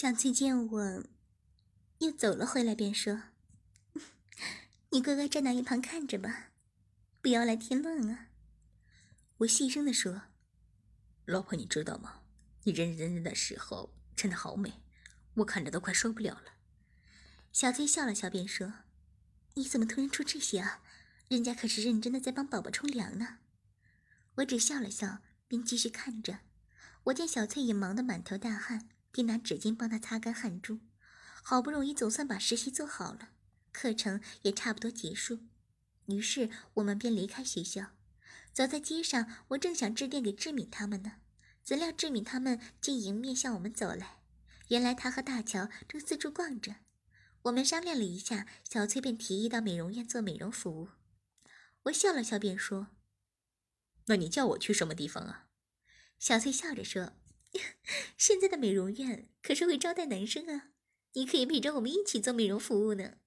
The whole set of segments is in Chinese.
小翠见我又走了回来，便说：“ 你乖乖站到一旁看着吧，不要来添乱啊。”我细声的说：“老婆，你知道吗？你认认真真的时候真的好美，我看着都快受不了了。”小翠笑了笑，便说：“你怎么突然出这些啊？人家可是认真的在帮宝宝冲凉呢。”我只笑了笑，便继续看着。我见小翠也忙得满头大汗。便拿纸巾帮他擦干汗珠，好不容易总算把实习做好了，课程也差不多结束，于是我们便离开学校。走在街上，我正想致电给志敏他们呢，怎料志敏他们竟迎面向我们走来。原来他和大乔正四处逛着。我们商量了一下，小翠便提议到美容院做美容服务。我笑了笑，便说：“那你叫我去什么地方啊？”小翠笑着说。现在的美容院可是会招待男生啊，你可以陪着我们一起做美容服务呢。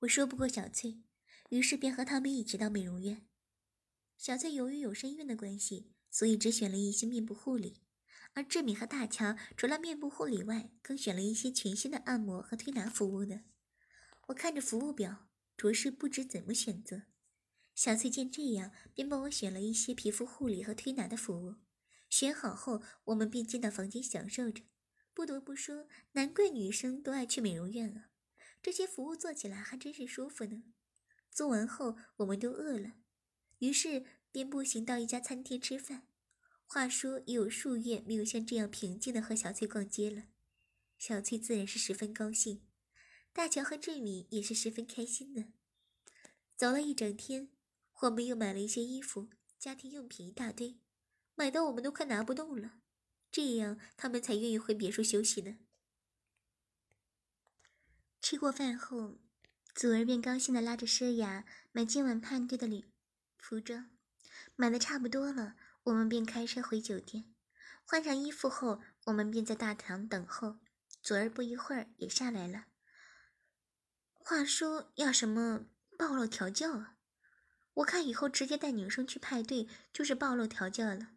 我说不过小翠，于是便和他们一起到美容院。小翠由于有身孕的关系，所以只选了一些面部护理，而志敏和大乔除了面部护理外，更选了一些全新的按摩和推拿服务呢。我看着服务表，着实不知怎么选择。小翠见这样，便帮我选了一些皮肤护理和推拿的服务。选好后，我们便进到房间享受着。不得不说，难怪女生都爱去美容院了，这些服务做起来还真是舒服呢。做完后，我们都饿了，于是便步行到一家餐厅吃饭。话说，已有数月没有像这样平静的和小翠逛街了，小翠自然是十分高兴，大乔和志敏也是十分开心的。走了一整天，我们又买了一些衣服、家庭用品一大堆。买到我们都快拿不动了，这样他们才愿意回别墅休息呢。吃过饭后，祖儿便高兴的拉着诗雅买今晚派对的礼服装，买的差不多了，我们便开车回酒店。换上衣服后，我们便在大堂等候。祖儿不一会儿也下来了。话说要什么暴露调教啊？我看以后直接带女生去派对就是暴露调教了。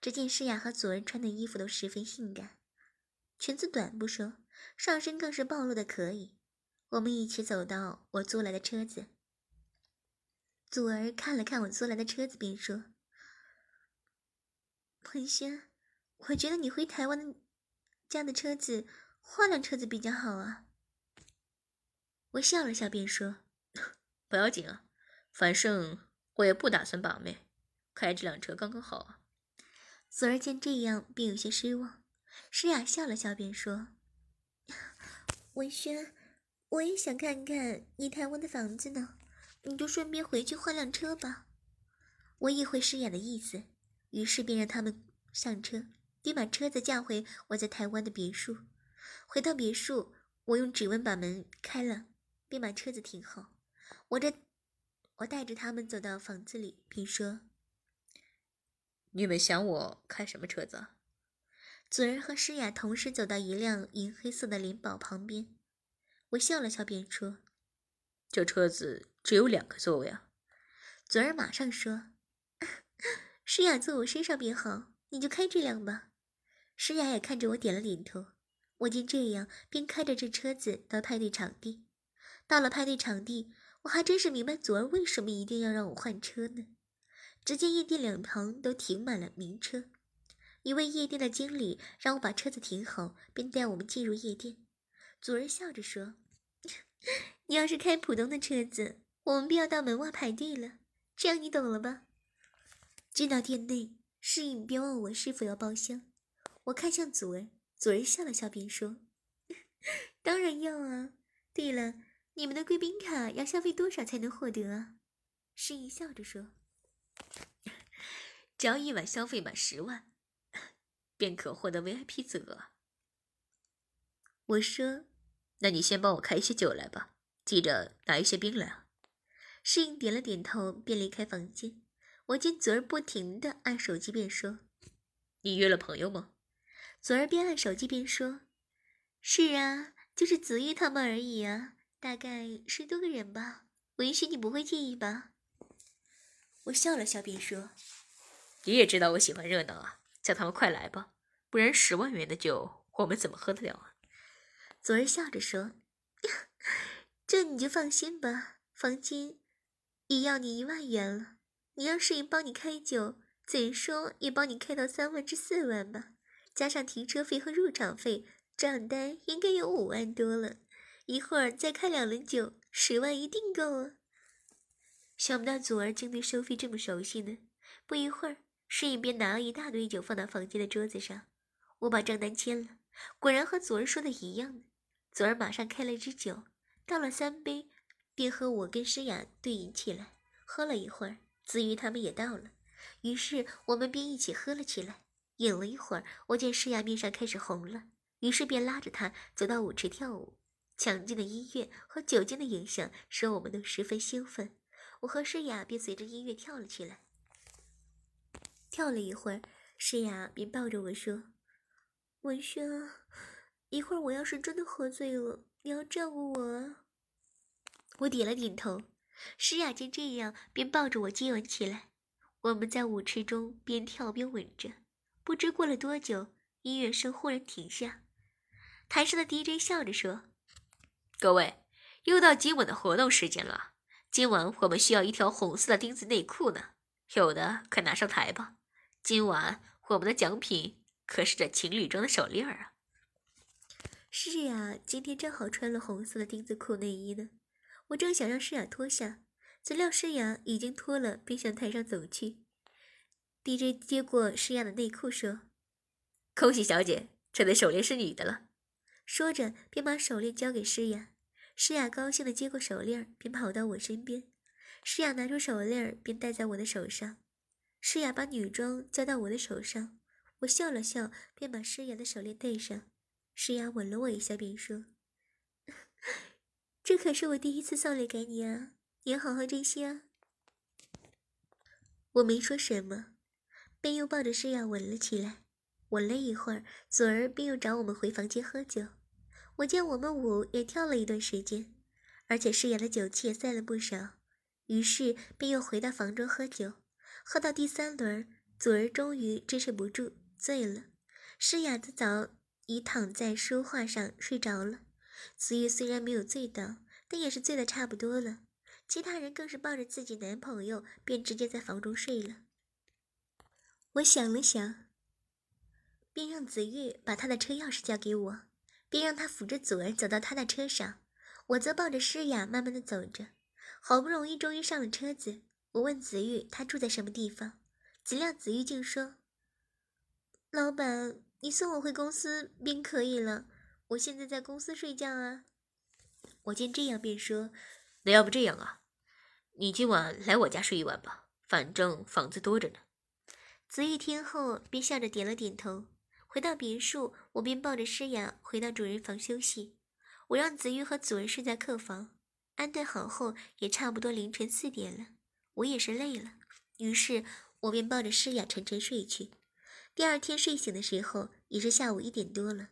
只见诗雅和祖儿穿的衣服都十分性感，裙子短不说，上身更是暴露的可以。我们一起走到我租来的车子，祖儿看了看我租来的车子，便说：“文轩，我觉得你回台湾的家的车子换辆车子比较好啊。”我笑了笑，便说：“ 不要紧啊，反正我也不打算把妹，开这辆车刚刚好啊。”索儿见这样，便有些失望。诗雅笑了笑，便说：“文轩，我也想看看你台湾的房子呢，你就顺便回去换辆车吧。”我意会诗雅的意思，于是便让他们上车，并把车子驾回我在台湾的别墅。回到别墅，我用指纹把门开了，并把车子停好。我这，我带着他们走到房子里，并说。你们想我开什么车子？祖儿和诗雅同时走到一辆银黑色的灵宝旁边，我笑了笑，便说：“这车子只有两个座位啊。”祖儿马上说：“诗雅坐我身上便好，你就开这辆吧。”诗雅也看着我点了点头。我见这样，便开着这车子到派对场地。到了派对场地，我还真是明白祖儿为什么一定要让我换车呢。只见夜店两旁都停满了名车，一位夜店的经理让我把车子停好，并带我们进入夜店。祖儿笑着说：“你要是开普通的车子，我们便要到门外排队了。这样你懂了吧？”进到店内，侍应便问我是否要包厢。我看向祖儿，祖儿笑了笑，便说：“ 当然要啊。对了，你们的贵宾卡要消费多少才能获得啊？”侍应笑着说。只要一晚消费满十万，便可获得 VIP 资格。我说：“那你先帮我开一些酒来吧，记着拿一些冰来啊。”侍应点了点头，便离开房间。我见昨儿不停的按手机，便说：“你约了朋友吗？”昨儿边按手机边说：“是啊，就是子玉他们而已啊，大概十多个人吧。文许你不会介意吧？”我笑了笑，便说。你也知道我喜欢热闹啊，叫他们快来吧，不然十万元的酒我们怎么喝得了啊？左儿笑着说：“ 这你就放心吧，房金已要你一万元了。你让世颖帮你开酒，怎说也帮你开到三万至四万吧，加上停车费和入场费，账单应该有五万多了。一会儿再开两轮酒，十万一定够啊。”想不到祖儿竟对收费这么熟悉呢。不一会儿，世颖便拿了一大堆酒放到房间的桌子上。我把账单签了，果然和昨儿说的一样。祖儿马上开了支酒，倒了三杯，便和我跟诗雅对饮起来。喝了一会儿，子瑜他们也到了，于是我们便一起喝了起来。饮了一会儿，我见诗雅面上开始红了，于是便拉着她走到舞池跳舞。强劲的音乐和酒精的影响使我们都十分兴奋，我和诗雅便随着音乐跳了起来。跳了一会儿，诗雅便抱着我说：“文轩，一会儿我要是真的喝醉了，你要照顾我啊。”我点了点头。诗雅见这样，便抱着我接吻起来。我们在舞池中边跳边吻着。不知过了多久，音乐声忽然停下，台上的 DJ 笑着说：“各位，又到接吻的活动时间了。今晚我们需要一条红色的丁字内裤呢，有的快拿上台吧。”今晚我们的奖品可是这情侣装的手链啊！是呀，今天正好穿了红色的丁字裤内衣呢。我正想让诗雅脱下，怎料诗雅已经脱了，便向台上走去。DJ 接过诗雅的内裤说：“恭喜小姐，这对手链是你的了。”说着便把手链交给诗雅。诗雅高兴地接过手链，便跑到我身边。诗雅拿出手链，便戴在我的手上。诗雅把女装交到我的手上，我笑了笑，便把诗雅的手链戴上。诗雅吻了我一下，便说：“ 这可是我第一次送礼给你啊，你要好好珍惜啊。”我没说什么，便又抱着诗雅吻了起来。吻了一会儿，左儿便又找我们回房间喝酒。我见我们舞也跳了一段时间，而且诗雅的酒气也散了不少，于是便又回到房中喝酒。喝到第三轮，左儿终于支持不住，醉了。诗雅子早已躺在书画上睡着了。子玉虽然没有醉倒，但也是醉得差不多了。其他人更是抱着自己男朋友，便直接在房中睡了。我想了想，便让子玉把他的车钥匙交给我，便让他扶着祖儿走到他的车上，我则抱着诗雅慢慢的走着。好不容易，终于上了车子。我问子玉，他住在什么地方？怎料子玉竟说：“老板，你送我回公司便可以了。我现在在公司睡觉啊。”我见这样，便说：“那要不这样啊？你今晚来我家睡一晚吧，反正房子多着呢。”子玉听后，便笑着点了点头。回到别墅，我便抱着诗雅回到主人房休息。我让子玉和祖儿睡在客房，安顿好后，也差不多凌晨四点了。我也是累了，于是我便抱着诗雅沉沉睡去。第二天睡醒的时候，已是下午一点多了。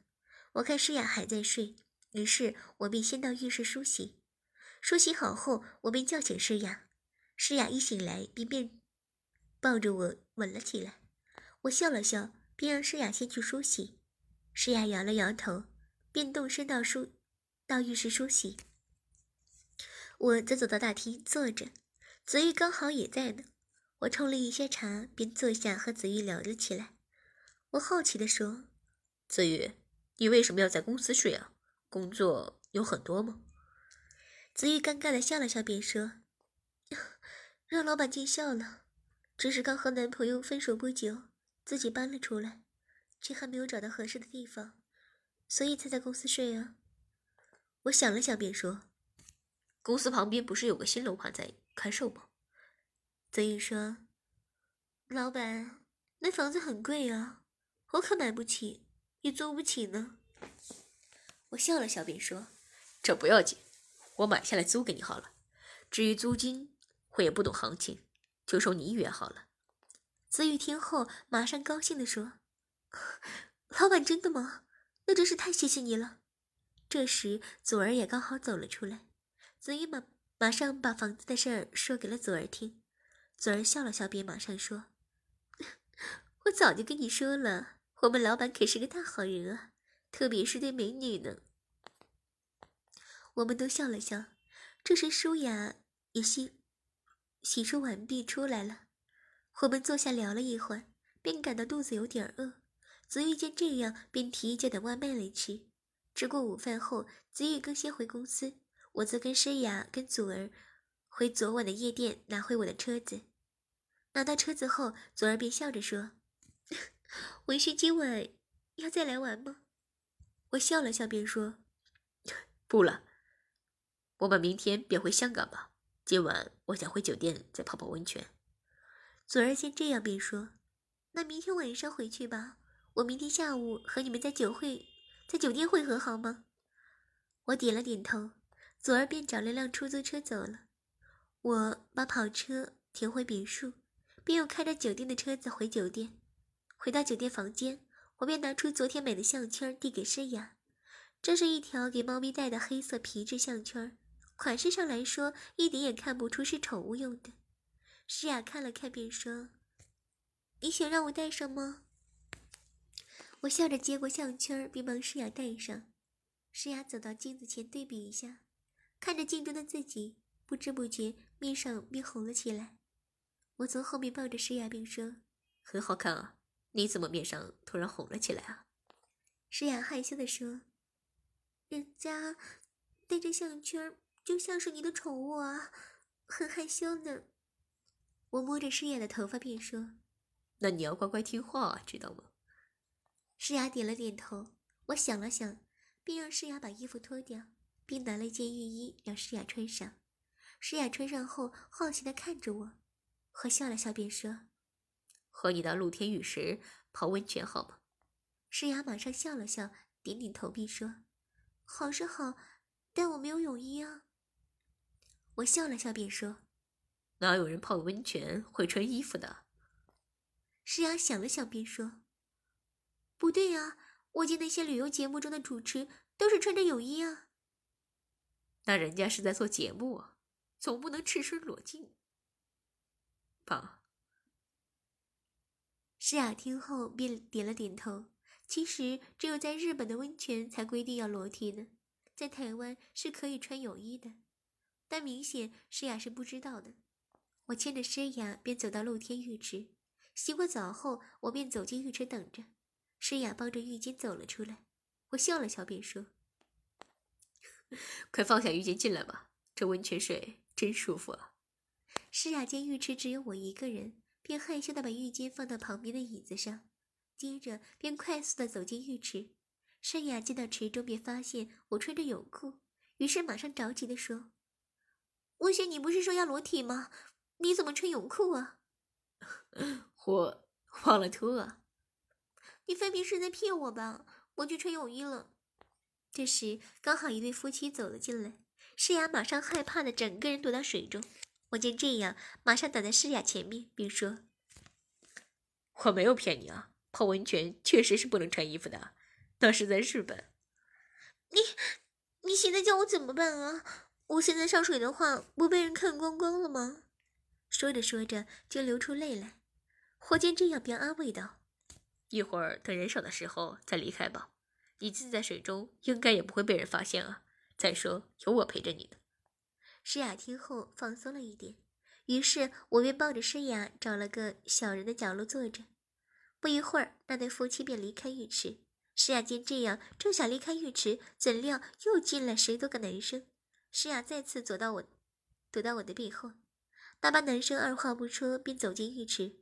我看诗雅还在睡，于是我便先到浴室梳洗。梳洗好后，我便叫醒诗雅。诗雅一醒来，便便抱着我吻了起来。我笑了笑，便让诗雅先去梳洗。诗雅摇了摇头，便动身到梳到浴室梳洗。我则走到大厅坐着。子玉刚好也在呢，我冲了一些茶，便坐下和子玉聊了起来。我好奇地说：“子玉，你为什么要在公司睡啊？工作有很多吗？”子玉尴尬地笑了笑，便说：“ 让老板见笑了，只是刚和男朋友分手不久，自己搬了出来，却还没有找到合适的地方，所以才在公司睡啊。”我想了想，便说：“公司旁边不是有个新楼盘在？”开售吗？泽宇说：“老板，那房子很贵啊，我可买不起，也租不起呢。”我笑了笑，便说：“这不要紧，我买下来租给你好了。至于租金，我也不懂行情，就收你一元好了。”子玉听后，马上高兴地说：“老板，真的吗？那真是太谢谢你了。”这时，左儿也刚好走了出来，子玉马。马上把房子的事儿说给了左儿听，左儿笑了笑，便马上说：“ 我早就跟你说了，我们老板可是个大好人啊，特别是对美女呢。我们都笑了笑。这时舒雅也洗洗漱完毕出来了，我们坐下聊了一会儿，便感到肚子有点饿。子玉见这样，便提议叫点外卖来吃。吃过午饭后，子玉更先回公司，我则跟诗雅、跟祖儿回昨晚的夜店拿回我的车子。拿到车子后，祖儿便笑着说：“ 文轩今晚要再来玩吗？”我笑了笑，便说：“ 不了。”我们明天便回香港吧。今晚我想回酒店再泡泡温泉。左儿先这样便说：“那明天晚上回去吧。我明天下午和你们在酒会，在酒店会合，好吗？”我点了点头。左儿便找了辆出租车走了。我把跑车停回别墅，便又开着酒店的车子回酒店。回到酒店房间，我便拿出昨天买的项圈递给诗雅。这是一条给猫咪戴的黑色皮质项圈。款式上来说，一点也看不出是宠物用的。诗雅看了看，便说：“你想让我戴上吗？”我笑着接过项圈，并帮诗雅戴上。诗雅走到镜子前对比一下，看着镜中的自己，不知不觉面上便红了起来。我从后面抱着诗雅，并说：“很好看啊，你怎么面上突然红了起来啊？”诗雅害羞地说：“人家戴着项圈。”就像是你的宠物啊，很害羞呢。我摸着诗雅的头发，便说：“那你要乖乖听话，知道吗？”诗雅点了点头。我想了想，便让诗雅把衣服脱掉，并拿了一件浴衣让诗雅穿上。诗雅穿上后，好奇的看着我。我笑了笑，便说：“和你到露天浴池泡温泉好吗？”诗雅马上笑了笑，点点头，并说：“好是好，但我没有泳衣啊。”我笑了笑，便说：“哪有人泡温泉会穿衣服的？”诗雅想了想，便说：“不对呀，我见那些旅游节目中的主持都是穿着泳衣啊。”那人家是在做节目，总不能赤身裸进吧？诗雅听后便点了点头。其实，只有在日本的温泉才规定要裸体呢，在台湾是可以穿泳衣的。但明显诗雅是不知道的。我牵着诗雅便走到露天浴池，洗过澡后，我便走进浴池等着。诗雅抱着浴巾走了出来，我笑了笑便说：“ 快放下浴巾进来吧，这温泉水真舒服啊。”诗雅见浴池只有我一个人，便害羞的把浴巾放到旁边的椅子上，接着便快速的走进浴池。诗雅进到池中，便发现我穿着泳裤，于是马上着急的说。我轩，你不是说要裸体吗？你怎么穿泳裤啊？我忘了脱啊！你分明是在骗我吧？我去穿泳衣了。这时刚好一对夫妻走了进来，诗雅马上害怕的整个人躲到水中。我见这样，马上挡在诗雅前面，并说：“我没有骗你啊，泡温泉确实是不能穿衣服的，那是在日本。”你，你现在叫我怎么办啊？我现在上水的话，不被人看光光了吗？说着说着就流出泪来。火箭这样便安慰道：“一会儿等人少的时候再离开吧。你浸在水中，应该也不会被人发现啊。再说有我陪着你呢。”诗雅听后放松了一点，于是我便抱着诗雅找了个小人的角落坐着。不一会儿，那对夫妻便离开浴池。诗雅见这样，正想离开浴池，怎料又进来十多个男生。诗雅再次走到我，躲到我的背后。那帮男生二话不说便走进浴池。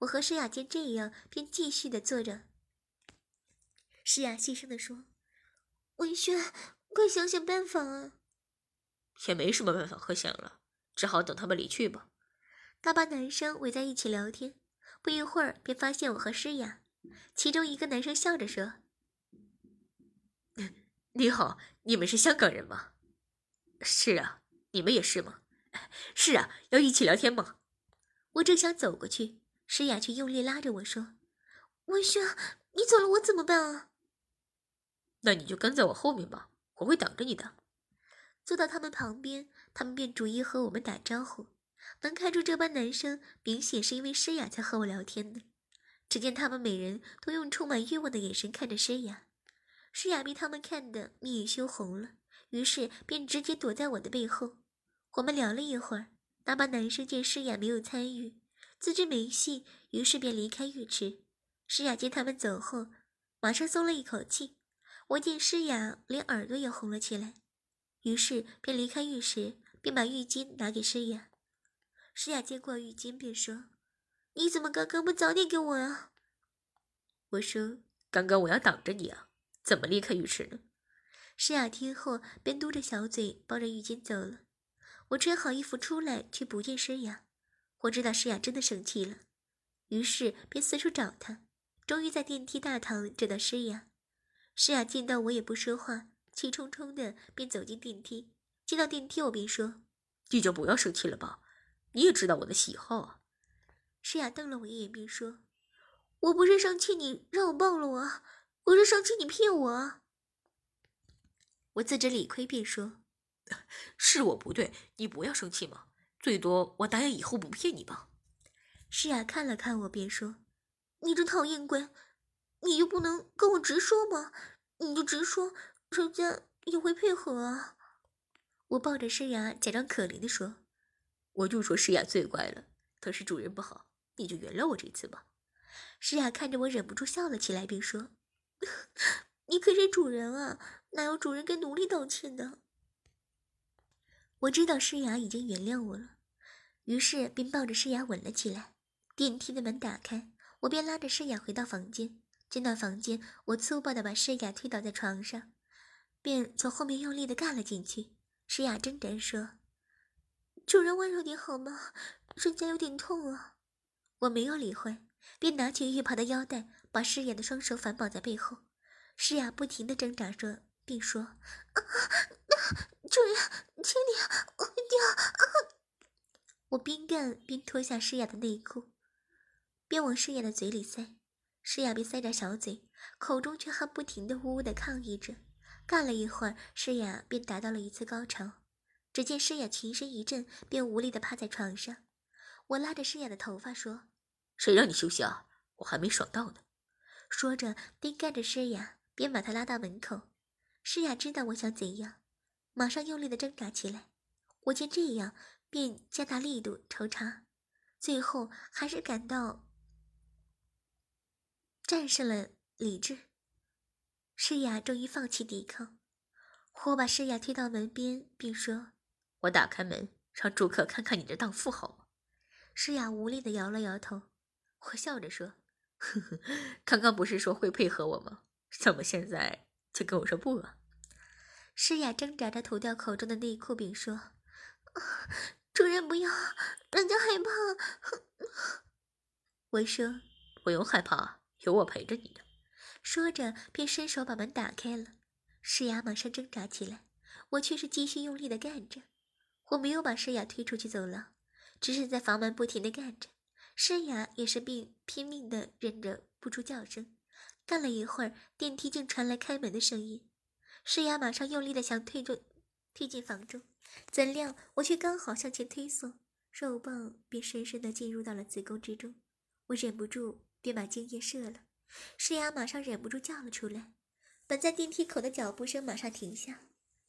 我和诗雅见这样，便继续的坐着。诗雅细声的说：“文轩，快想想办法啊！”也没什么办法可想了，只好等他们离去吧。那帮男生围在一起聊天，不一会儿便发现我和诗雅。其中一个男生笑着说：“你好，你们是香港人吗？”是啊，你们也是吗？是啊，要一起聊天吗？我正想走过去，诗雅却用力拉着我说：“文轩，你走了我怎么办啊？”那你就跟在我后面吧，我会挡着你的。坐到他们旁边，他们便逐一和我们打招呼。能看出这班男生明显是因为诗雅才和我聊天的。只见他们每人都用充满欲望的眼神看着诗雅。诗雅被他们看得面也羞红了，于是便直接躲在我的背后。我们聊了一会儿，那帮男生见诗雅没有参与，自知没戏，于是便离开浴池。诗雅见他们走后，马上松了一口气。我见诗雅连耳朵也红了起来，于是便离开浴室，并把浴巾拿给诗雅。诗雅接过浴巾，便说：“你怎么刚刚不早点给我啊？”我说：“刚刚我要挡着你啊，怎么离开浴池呢？”诗雅听后，便嘟着小嘴，抱着浴巾走了。我穿好衣服出来，却不见诗雅。我知道诗雅真的生气了，于是便四处找她。终于在电梯大堂找到诗雅。诗雅见到我也不说话，气冲冲的便走进电梯。进到电梯，我便说：“你就不要生气了吧，你也知道我的喜好啊。”诗雅瞪了我一眼，便说：“我不是生气你让我抱了我，我是生气你骗我。”我自知理亏，便说。是我不对，你不要生气嘛。最多我答应以后不骗你吧。诗雅看了看我，便说：“你这讨厌鬼，你就不能跟我直说吗？你就直说，人家也会配合啊。”我抱着诗雅，假装可怜的说：“我就说诗雅最乖了，可是主人不好，你就原谅我这次吧。”诗雅看着我，忍不住笑了起来，并说：“你可是主人啊，哪有主人跟奴隶道歉的？”我知道诗雅已经原谅我了，于是便抱着诗雅吻了起来。电梯的门打开，我便拉着诗雅回到房间。进到房间，我粗暴地把诗雅推倒在床上，便从后面用力地干了进去。诗雅挣扎说：“主人温柔点好吗？人家有点痛啊。”我没有理会，便拿起浴袍的腰带，把诗雅的双手反绑在背后。诗雅不停地挣扎着，并说：“啊。”主人，请你快掉！我边干边脱下诗雅的内裤，边往诗雅的嘴里塞。诗雅被塞着小嘴，口中却还不停的呜呜的抗议着。干了一会儿，诗雅便达到了一次高潮。只见诗雅全身一震，便无力的趴在床上。我拉着诗雅的头发说：“谁让你休息啊？我还没爽到呢。”说着，边干着诗雅，边把她拉到门口。诗雅知道我想怎样。马上用力的挣扎起来，我见这样，便加大力度抽插，最后还是感到战胜了理智。诗雅终于放弃抵抗，我把诗雅推到门边，并说：“我打开门，让住客看看你的荡妇好吗？”诗雅无力的摇了摇头。我笑着说：“呵呵，刚刚不是说会配合我吗？怎么现在就跟我说不了？”诗雅挣扎着脱掉口中的内裤，并说：“主人不要，人家害怕。”我说：“不用害怕，有我陪着你的。”说着，便伸手把门打开了。诗雅马上挣扎起来，我却是继续用力的干着。我没有把诗雅推出去走廊，只是在房门不停的干着。诗雅也是并拼命的忍着不出叫声。干了一会儿，电梯竟传来开门的声音。诗雅马上用力的想推着推进房中，怎料我却刚好向前推送，肉棒便深深的进入到了子宫之中。我忍不住便把精液射了。诗雅马上忍不住叫了出来。本在电梯口的脚步声马上停下，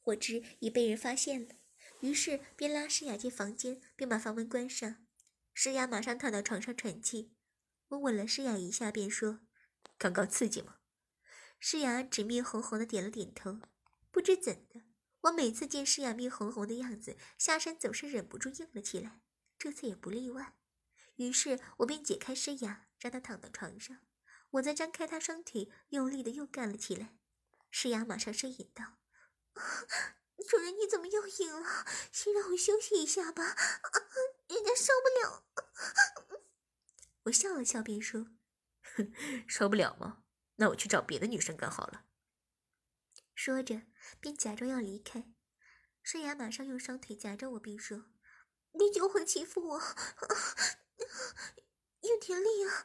我知已被人发现了，于是便拉诗雅进房间，并把房门关上。诗雅马上躺到床上喘气。我吻了诗雅一下，便说：“刚刚刺激吗？”诗雅只面红红的点了点头，不知怎的，我每次见诗雅面红红的样子，下身总是忍不住硬了起来，这次也不例外。于是我便解开诗雅，让她躺到床上，我再张开她双腿，用力的又干了起来。诗雅马上呻吟道：“ 主人，你怎么又硬了？先让我休息一下吧，啊人家受不了。” 我笑了笑，便说：“受不了吗？”那我去找别的女生干好了。说着，便假装要离开。诗雅马上用双腿夹着我，并说：“你就会欺负我，有点力啊！”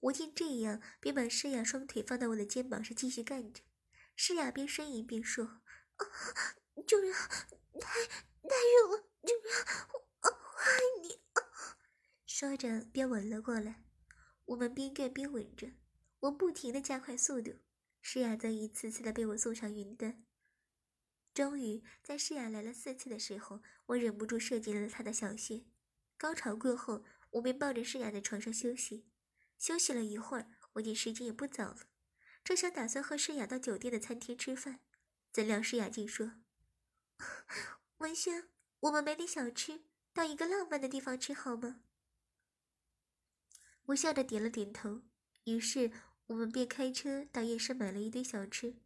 我见这样，便把诗雅双腿放在我的肩膀上，继续干着。诗雅边呻吟边说：“啊主人，太太热了，主人，我爱你。”说着，便吻了过来。我们边干边吻着，我不停的加快速度，诗雅则一次次的被我送上云端。终于，在诗雅来了四次的时候，我忍不住射进了她的小穴。高潮过后，我便抱着诗雅在床上休息。休息了一会儿，我见时间也不早了，正想打算和诗雅到酒店的餐厅吃饭，怎料诗雅竟说：“ 文轩，我们买点小吃，到一个浪漫的地方吃好吗？”我笑着点了点头。于是我们便开车到夜市买了一堆小吃。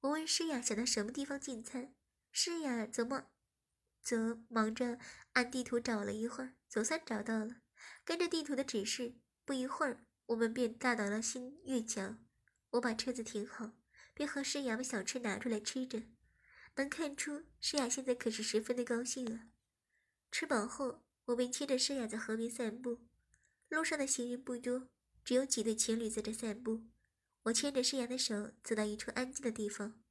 我问诗雅想到什么地方进餐，诗雅则忙，则忙着按地图找了一会儿，总算找到了。跟着地图的指示，不一会儿，我们便到达了新月桥。我把车子停好，便和诗雅把小吃拿出来吃着。能看出诗雅现在可是十分的高兴了。吃饱后，我便牵着诗雅在河边散步。路上的行人不多。只有几对情侣在这散步，我牵着诗雅的手走到一处安静的地方，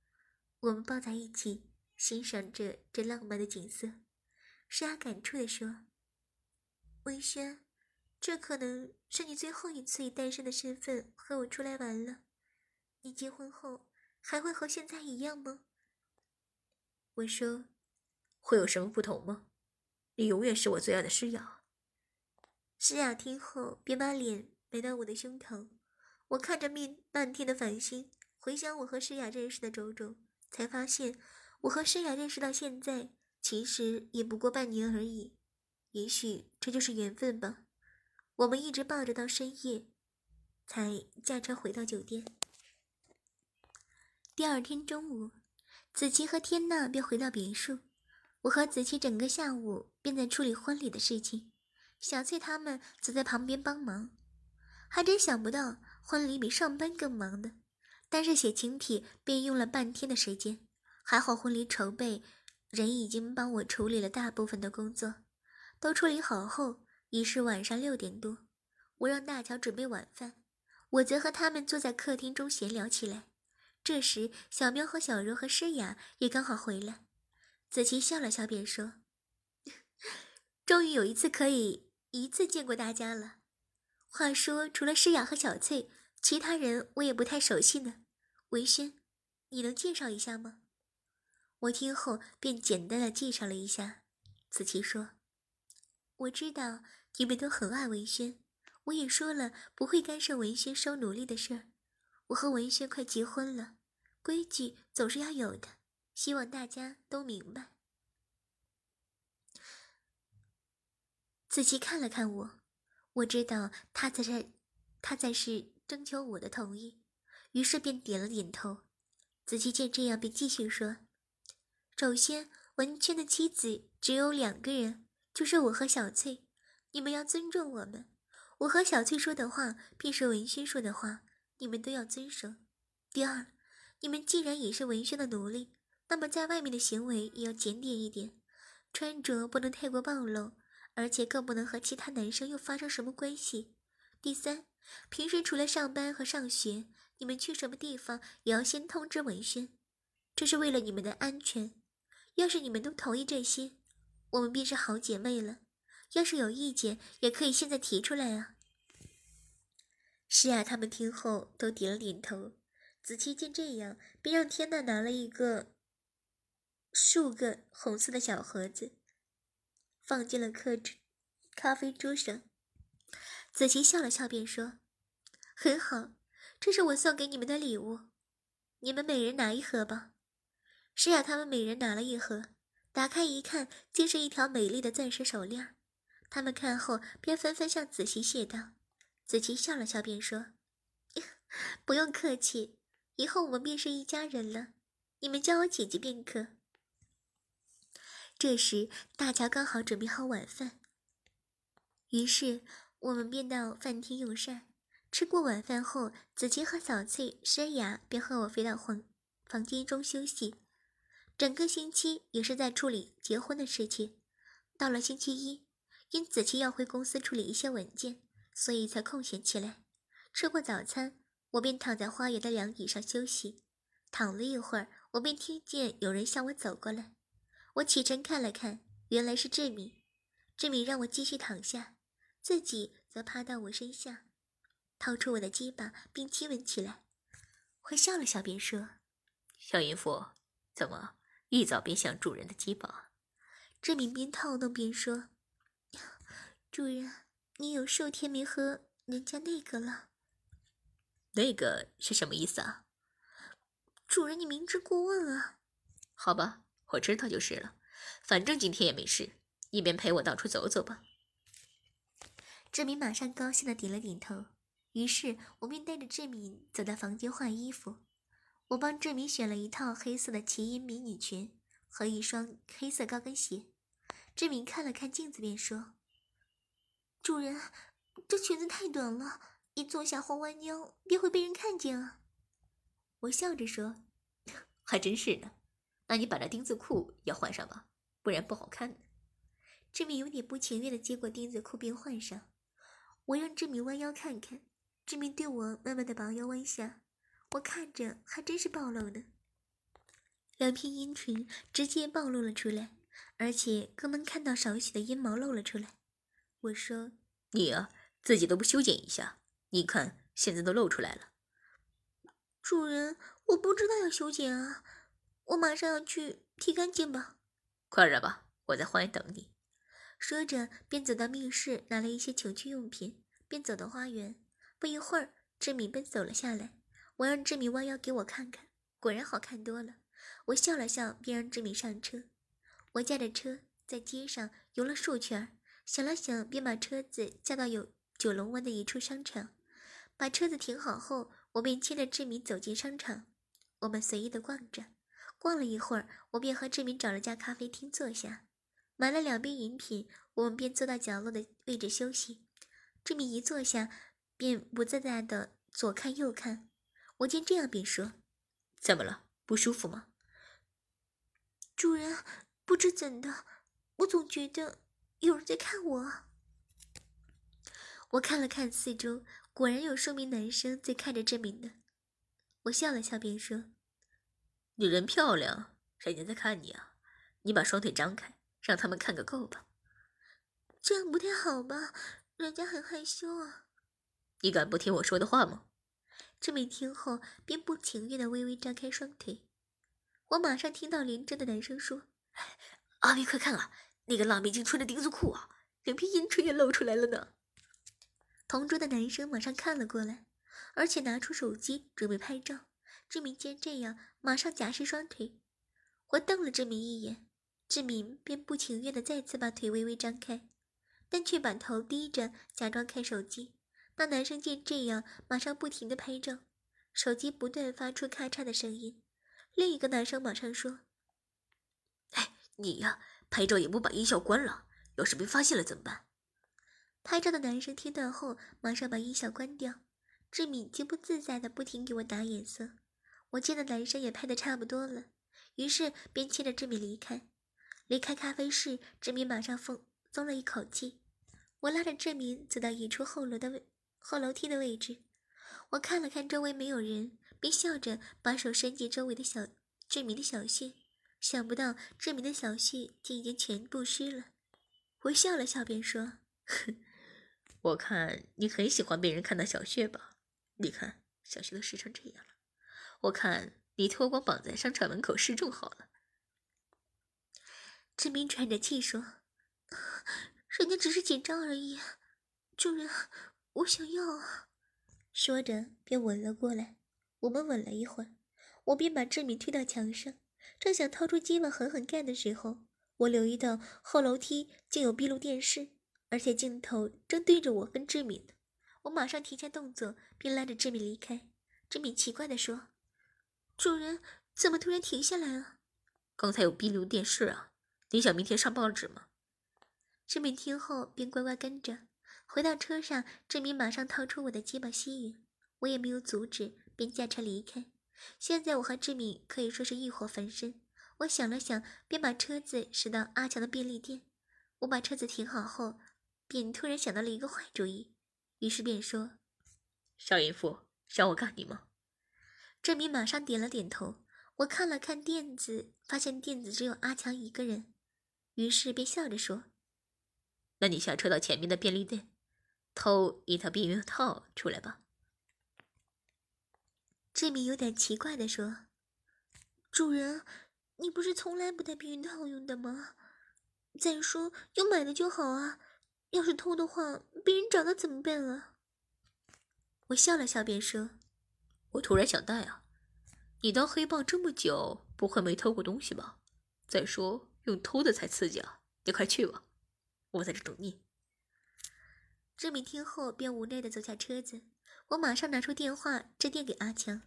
我们抱在一起，欣赏着这浪漫的景色。诗雅感触地说：“文轩，这可能是你最后一次以单身的身份和我出来玩了。你结婚后还会和现在一样吗？”我说：“会有什么不同吗？你永远是我最爱的诗雅。”诗雅听后便把脸。埋到我的胸膛，我看着面漫天的繁星，回想我和诗雅认识的种种，才发现我和诗雅认识到现在，其实也不过半年而已。也许这就是缘分吧。我们一直抱着到深夜，才驾车回到酒店。第二天中午，子琪和天娜便回到别墅，我和子琪整个下午便在处理婚礼的事情，小翠他们则在旁边帮忙。还真想不到，婚礼比上班更忙的。单是写请帖便用了半天的时间。还好婚礼筹备人已经帮我处理了大部分的工作，都处理好后已是晚上六点多。我让大乔准备晚饭，我则和他们坐在客厅中闲聊起来。这时，小喵和小柔和诗雅也刚好回来。子琪笑了笑，便说：“ 终于有一次可以一次见过大家了。”话说，除了诗雅和小翠，其他人我也不太熟悉呢。文轩，你能介绍一下吗？我听后便简单的介绍了一下。子琪说：“我知道你们都很爱文轩，我也说了不会干涉文轩收奴隶的事儿。我和文轩快结婚了，规矩总是要有的，希望大家都明白。”子琪看了看我。我知道他在这，他在是征求我的同意，于是便点了点头。子琪见这样，便继续说：“首先，文轩的妻子只有两个人，就是我和小翠，你们要尊重我们。我和小翠说的话，便是文轩说的话，你们都要遵守。第二，你们既然也是文轩的奴隶，那么在外面的行为也要检点一点，穿着不能太过暴露。”而且更不能和其他男生又发生什么关系。第三，平时除了上班和上学，你们去什么地方也要先通知文轩，这是为了你们的安全。要是你们都同意这些，我们便是好姐妹了。要是有意见，也可以现在提出来啊。诗雅他们听后都点了点头。子期见这样，便让天娜拿了一个数个红色的小盒子。放进了客桌咖啡桌上，子琪笑了笑，便说：“很好，这是我送给你们的礼物，你们每人拿一盒吧。”诗雅他们每人拿了一盒，打开一看，竟是一条美丽的钻石手链。他们看后，便纷纷向子琪谢道。子琪笑了笑，便说：“ 不用客气，以后我们便是一家人了，你们叫我姐姐便可。”这时，大乔刚好准备好晚饭，于是我们便到饭厅用膳。吃过晚饭后，子琪和小翠、山雅便和我飞到房房间中休息。整个星期也是在处理结婚的事情。到了星期一，因子琪要回公司处理一些文件，所以才空闲起来。吃过早餐，我便躺在花园的凉椅上休息。躺了一会儿，我便听见有人向我走过来。我起身看了看，原来是志敏。志敏让我继续躺下，自己则趴到我身下，掏出我的鸡巴并亲吻起来。我笑了笑，便说：“小淫妇，怎么一早便想主人的鸡巴？”志敏边套弄边说：“主人，你有数天没喝人家那个了？那个是什么意思啊？”主人，你明知故问啊！好吧，我知道就是了。反正今天也没事，一边陪我到处走走吧。志明马上高兴的点了点头。于是我便带着志敏走到房间换衣服。我帮志敏选了一套黑色的奇淫迷你裙和一双黑色高跟鞋。志敏看了看镜子，便说：“主人，这裙子太短了，一坐下或弯腰便会被人看见啊。”我笑着说：“ 还真是呢，那你把这丁字裤也换上吧，不然不好看。”志明有点不情愿的接过丁字裤并换上。我让志明弯腰看看，志明对我慢慢的把腰弯下，我看着还真是暴露呢，两片阴唇直接暴露了出来。而且更能看到少许的阴毛露了出来。我说：“你啊，自己都不修剪一下，你看现在都露出来了。”主人，我不知道要修剪啊，我马上要去剃干净吧。快点吧，我在花园等你。说着，便走到密室，拿了一些情趣用品，便走到花园。不一会儿，志敏便走了下来。我让志敏弯腰给我看看，果然好看多了。我笑了笑，便让志敏上车。我驾着车在街上游了数圈，想了想，便把车子驾到有九龙湾的一处商场。把车子停好后，我便牵着志敏走进商场。我们随意的逛着，逛了一会儿，我便和志明找了家咖啡厅坐下，买了两杯饮品。我们便坐到角落的位置休息。志明一坐下，便不自在的左看右看。我见这样，便说：“怎么了？不舒服吗？”主人。不知怎的，我总觉得有人在看我。我看了看四周，果然有数名男生在看着志明呢。我笑了笑，便说：“女人漂亮，人家在看你啊！你把双腿张开，让他们看个够吧。”这样不太好吧？人家很害羞啊。你敢不听我说的话吗？这名听后便不情愿的微微张开双腿。我马上听到连真的男生说。阿明，快看啊！那个辣妹竟穿着丁字裤啊，两片阴唇也露出来了呢。同桌的男生马上看了过来，而且拿出手机准备拍照。志明见这样，马上假释双腿。我瞪了志明一眼，志明便不情愿的再次把腿微微张开，但却把头低着，假装看手机。那男生见这样，马上不停的拍照，手机不断发出咔嚓的声音。另一个男生马上说。哎你呀，拍照也不把音效关了，要是被发现了怎么办？拍照的男生听到后，马上把音效关掉。志敏极不自在的不停给我打眼色。我见的男生也拍的差不多了，于是便牵着志敏离开。离开咖啡室，志敏马上松松了一口气。我拉着志敏走到一处后楼的位后楼梯的位置，我看了看周围没有人，便笑着把手伸进周围的小志敏的小穴。想不到志明的小穴竟已经全部湿了，我笑了笑，便说：“哼我看你很喜欢被人看到小穴吧？你看小穴都湿成这样了，我看你脱光绑在商场门口示众好了。”志明喘着气说：“人家只是紧张而已，主人，我想要啊。”说着便吻了过来。我们吻了一会儿，我便把志敏推到墙上。正想掏出鸡巴狠狠干的时候，我留意到后楼梯竟有闭路电视，而且镜头正对着我跟志敏。我马上停下动作，并拉着志敏离开。志敏奇怪地说：“主人，怎么突然停下来了？”刚才有逼流电视啊！你想明天上报纸吗？志敏听后便乖乖跟着。回到车上，志敏马上掏出我的鸡巴吸引，我也没有阻止，便驾车离开。现在我和志敏可以说是欲火焚身。我想了想，便把车子驶到阿强的便利店。我把车子停好后，便突然想到了一个坏主意，于是便说：“少淫妇，想我干你吗？”志明马上点了点头。我看了看垫子，发现垫子只有阿强一个人，于是便笑着说：“那你下车到前面的便利店，偷一套避孕套出来吧。”志明有点奇怪的说：“主人，你不是从来不带避孕套用的吗？再说有买的就好啊，要是偷的话，被人找到怎么办啊？”我笑了笑，便说：“我突然想带啊，你当黑豹这么久，不会没偷过东西吧？再说用偷的才刺激啊！你快去吧，我在这等你。”志敏听后便无奈的走下车子，我马上拿出电话致电给阿强。